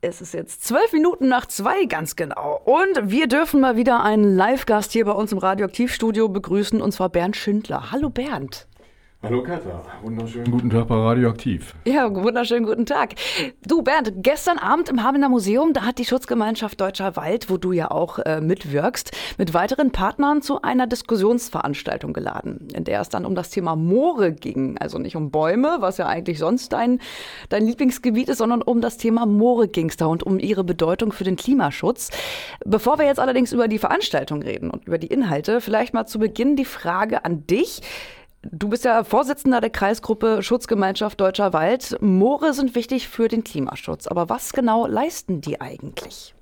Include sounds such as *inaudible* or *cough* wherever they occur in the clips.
Es ist jetzt zwölf Minuten nach zwei, ganz genau. Und wir dürfen mal wieder einen Live-Gast hier bei uns im Radioaktivstudio begrüßen, und zwar Bernd Schindler. Hallo Bernd. Hallo Katha, wunderschönen guten Tag bei Radioaktiv. Ja, wunderschönen guten Tag. Du Bernd, gestern Abend im Habener Museum, da hat die Schutzgemeinschaft Deutscher Wald, wo du ja auch äh, mitwirkst, mit weiteren Partnern zu einer Diskussionsveranstaltung geladen, in der es dann um das Thema Moore ging. Also nicht um Bäume, was ja eigentlich sonst dein, dein Lieblingsgebiet ist, sondern um das Thema Moore ging es da und um ihre Bedeutung für den Klimaschutz. Bevor wir jetzt allerdings über die Veranstaltung reden und über die Inhalte, vielleicht mal zu Beginn die Frage an dich. Du bist ja Vorsitzender der Kreisgruppe Schutzgemeinschaft Deutscher Wald. Moore sind wichtig für den Klimaschutz. Aber was genau leisten die eigentlich?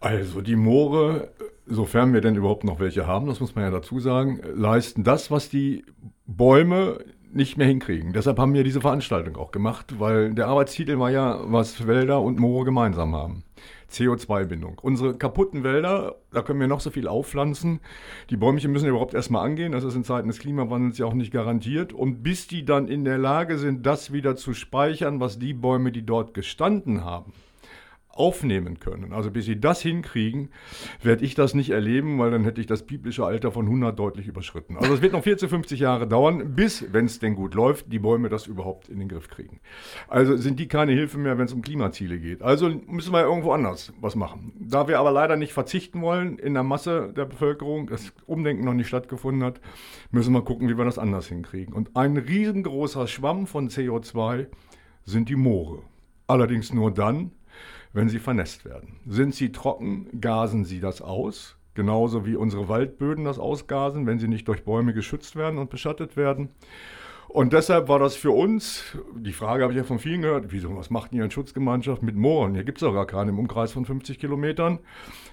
Also die Moore, sofern wir denn überhaupt noch welche haben, das muss man ja dazu sagen, leisten das, was die Bäume nicht mehr hinkriegen. Deshalb haben wir diese Veranstaltung auch gemacht, weil der Arbeitstitel war ja, was Wälder und Moore gemeinsam haben. CO2-Bindung. Unsere kaputten Wälder, da können wir noch so viel aufpflanzen. Die Bäumchen müssen überhaupt erstmal angehen. Das ist in Zeiten des Klimawandels ja auch nicht garantiert. Und bis die dann in der Lage sind, das wieder zu speichern, was die Bäume, die dort gestanden haben, aufnehmen können. Also bis sie das hinkriegen, werde ich das nicht erleben, weil dann hätte ich das biblische Alter von 100 deutlich überschritten. Also es wird noch 40, 50 Jahre dauern, bis, wenn es denn gut läuft, die Bäume das überhaupt in den Griff kriegen. Also sind die keine Hilfe mehr, wenn es um Klimaziele geht. Also müssen wir irgendwo anders was machen. Da wir aber leider nicht verzichten wollen in der Masse der Bevölkerung, das Umdenken noch nicht stattgefunden hat, müssen wir gucken, wie wir das anders hinkriegen. Und ein riesengroßer Schwamm von CO2 sind die Moore. Allerdings nur dann, wenn sie vernässt werden. Sind sie trocken, gasen sie das aus, genauso wie unsere Waldböden das ausgasen, wenn sie nicht durch Bäume geschützt werden und beschattet werden. Und deshalb war das für uns, die Frage habe ich ja von vielen gehört, wieso, was macht ihr in Schutzgemeinschaft mit Mooren? Hier gibt es doch gar keine im Umkreis von 50 Kilometern.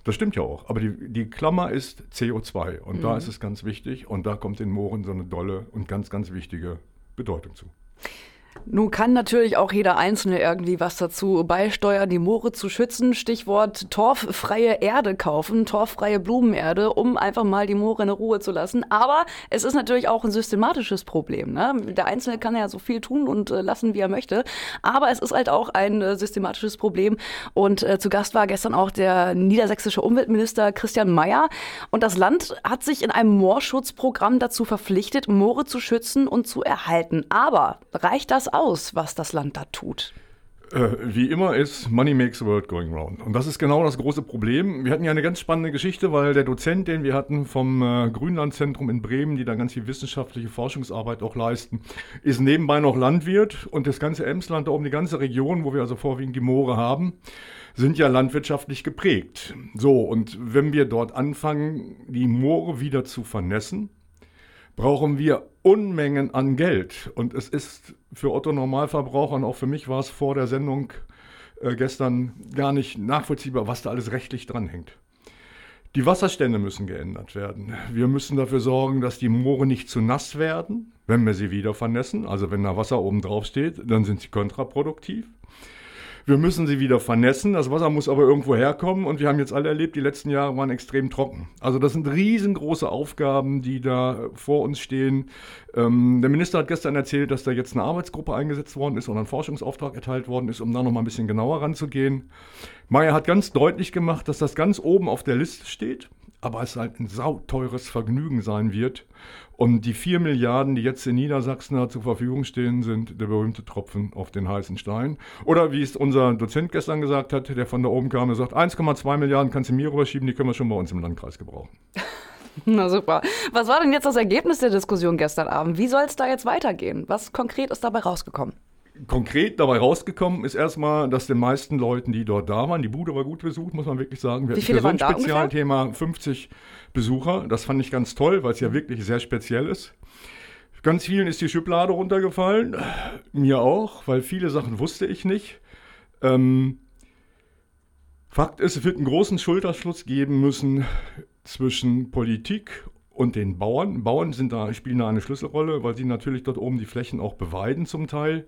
Das stimmt ja auch, aber die, die Klammer ist CO2 und mhm. da ist es ganz wichtig und da kommt den Mooren so eine dolle und ganz, ganz wichtige Bedeutung zu. Nun kann natürlich auch jeder Einzelne irgendwie was dazu beisteuern, die Moore zu schützen. Stichwort torffreie Erde kaufen, torffreie Blumenerde, um einfach mal die Moore in Ruhe zu lassen. Aber es ist natürlich auch ein systematisches Problem. Ne? Der Einzelne kann ja so viel tun und äh, lassen, wie er möchte. Aber es ist halt auch ein äh, systematisches Problem. Und äh, zu Gast war gestern auch der niedersächsische Umweltminister Christian Mayer. Und das Land hat sich in einem Moorschutzprogramm dazu verpflichtet, Moore zu schützen und zu erhalten. Aber reicht das aus, was das Land da tut? Äh, wie immer ist Money makes the world going round. Und das ist genau das große Problem. Wir hatten ja eine ganz spannende Geschichte, weil der Dozent, den wir hatten vom äh, Grünlandzentrum in Bremen, die da ganz viel wissenschaftliche Forschungsarbeit auch leisten, ist nebenbei noch Landwirt und das ganze Emsland, da oben die ganze Region, wo wir also vorwiegend die Moore haben, sind ja landwirtschaftlich geprägt. So, und wenn wir dort anfangen, die Moore wieder zu vernässen, brauchen wir Unmengen an Geld. Und es ist für Otto Normalverbraucher und auch für mich war es vor der Sendung äh, gestern gar nicht nachvollziehbar, was da alles rechtlich dranhängt. Die Wasserstände müssen geändert werden. Wir müssen dafür sorgen, dass die Moore nicht zu nass werden, wenn wir sie wieder vernässen. Also wenn da Wasser oben drauf steht, dann sind sie kontraproduktiv. Wir müssen sie wieder vernässen. Das Wasser muss aber irgendwo herkommen. Und wir haben jetzt alle erlebt, die letzten Jahre waren extrem trocken. Also das sind riesengroße Aufgaben, die da vor uns stehen. Ähm, der Minister hat gestern erzählt, dass da jetzt eine Arbeitsgruppe eingesetzt worden ist und ein Forschungsauftrag erteilt worden ist, um da noch mal ein bisschen genauer ranzugehen. Meyer hat ganz deutlich gemacht, dass das ganz oben auf der Liste steht aber es halt ein sauteures Vergnügen sein wird. Und die vier Milliarden, die jetzt in Niedersachsen zur Verfügung stehen, sind der berühmte Tropfen auf den heißen Stein. Oder wie es unser Dozent gestern gesagt hat, der von da oben kam, der sagt, 1,2 Milliarden kannst du mir rüberschieben, die können wir schon bei uns im Landkreis gebrauchen. *laughs* Na super. Was war denn jetzt das Ergebnis der Diskussion gestern Abend? Wie soll es da jetzt weitergehen? Was konkret ist dabei rausgekommen? Konkret dabei rausgekommen ist erstmal, dass den meisten Leuten, die dort da waren, die Bude war gut besucht, muss man wirklich sagen. Wir Wie viele für so ein Spezialthema 50 Besucher. Das fand ich ganz toll, weil es ja wirklich sehr speziell ist. Ganz vielen ist die Schublade runtergefallen. Mir auch, weil viele Sachen wusste ich nicht. Ähm, Fakt ist, es wird einen großen Schulterschluss geben müssen zwischen Politik und den Bauern. Bauern sind da, spielen da eine Schlüsselrolle, weil sie natürlich dort oben die Flächen auch beweiden zum Teil.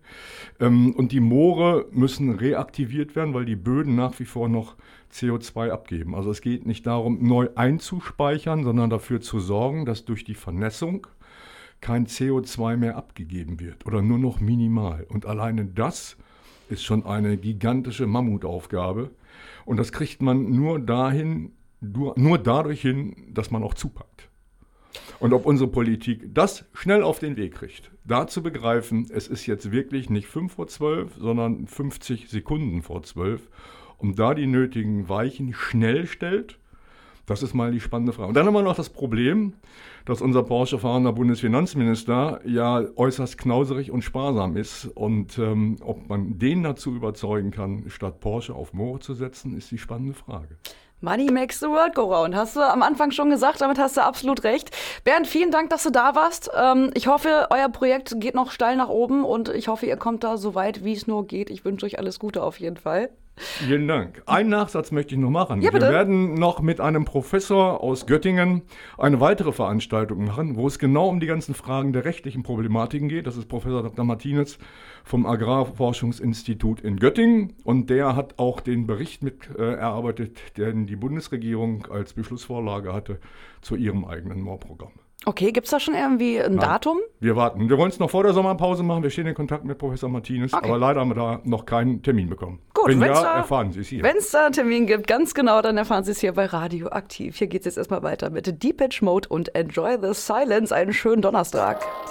Ähm, und die Moore müssen reaktiviert werden, weil die Böden nach wie vor noch CO2 abgeben. Also es geht nicht darum, neu einzuspeichern, sondern dafür zu sorgen, dass durch die Vernässung kein CO2 mehr abgegeben wird oder nur noch minimal. Und alleine das ist schon eine gigantische Mammutaufgabe. Und das kriegt man nur dahin, nur dadurch hin, dass man auch zupackt. Und ob unsere Politik das schnell auf den Weg kriegt, da zu begreifen, es ist jetzt wirklich nicht 5 vor 12, sondern 50 Sekunden vor 12, um da die nötigen Weichen schnell stellt, das ist mal die spannende Frage. Und dann haben wir noch das Problem, dass unser Porsche-fahrender Bundesfinanzminister ja äußerst knauserig und sparsam ist. Und ähm, ob man den dazu überzeugen kann, statt Porsche auf Moore zu setzen, ist die spannende Frage. Money makes the world go round. Hast du am Anfang schon gesagt, damit hast du absolut recht. Bernd, vielen Dank, dass du da warst. Ähm, ich hoffe, euer Projekt geht noch steil nach oben und ich hoffe, ihr kommt da so weit, wie es nur geht. Ich wünsche euch alles Gute auf jeden Fall. Vielen Dank. Einen Nachsatz möchte ich noch machen. Ja, Wir werden noch mit einem Professor aus Göttingen eine weitere Veranstaltung machen, wo es genau um die ganzen Fragen der rechtlichen Problematiken geht. Das ist Professor Dr. Martinez vom Agrarforschungsinstitut in Göttingen. Und der hat auch den Bericht mit äh, erarbeitet, den die Bundesregierung als Beschlussvorlage hatte zu ihrem eigenen Moorprogramm. Okay, gibt es da schon irgendwie ein Nein, Datum? Wir warten. Wir wollen es noch vor der Sommerpause machen. Wir stehen in Kontakt mit Professor Martinez, okay. aber leider haben wir da noch keinen Termin bekommen. Gut, wenn ja, da, erfahren Sie es hier. Wenn es da einen Termin gibt, ganz genau, dann erfahren Sie es hier bei Radio Aktiv. Hier geht es jetzt erstmal weiter mit Deep Edge Mode und Enjoy the Silence. Einen schönen Donnerstag.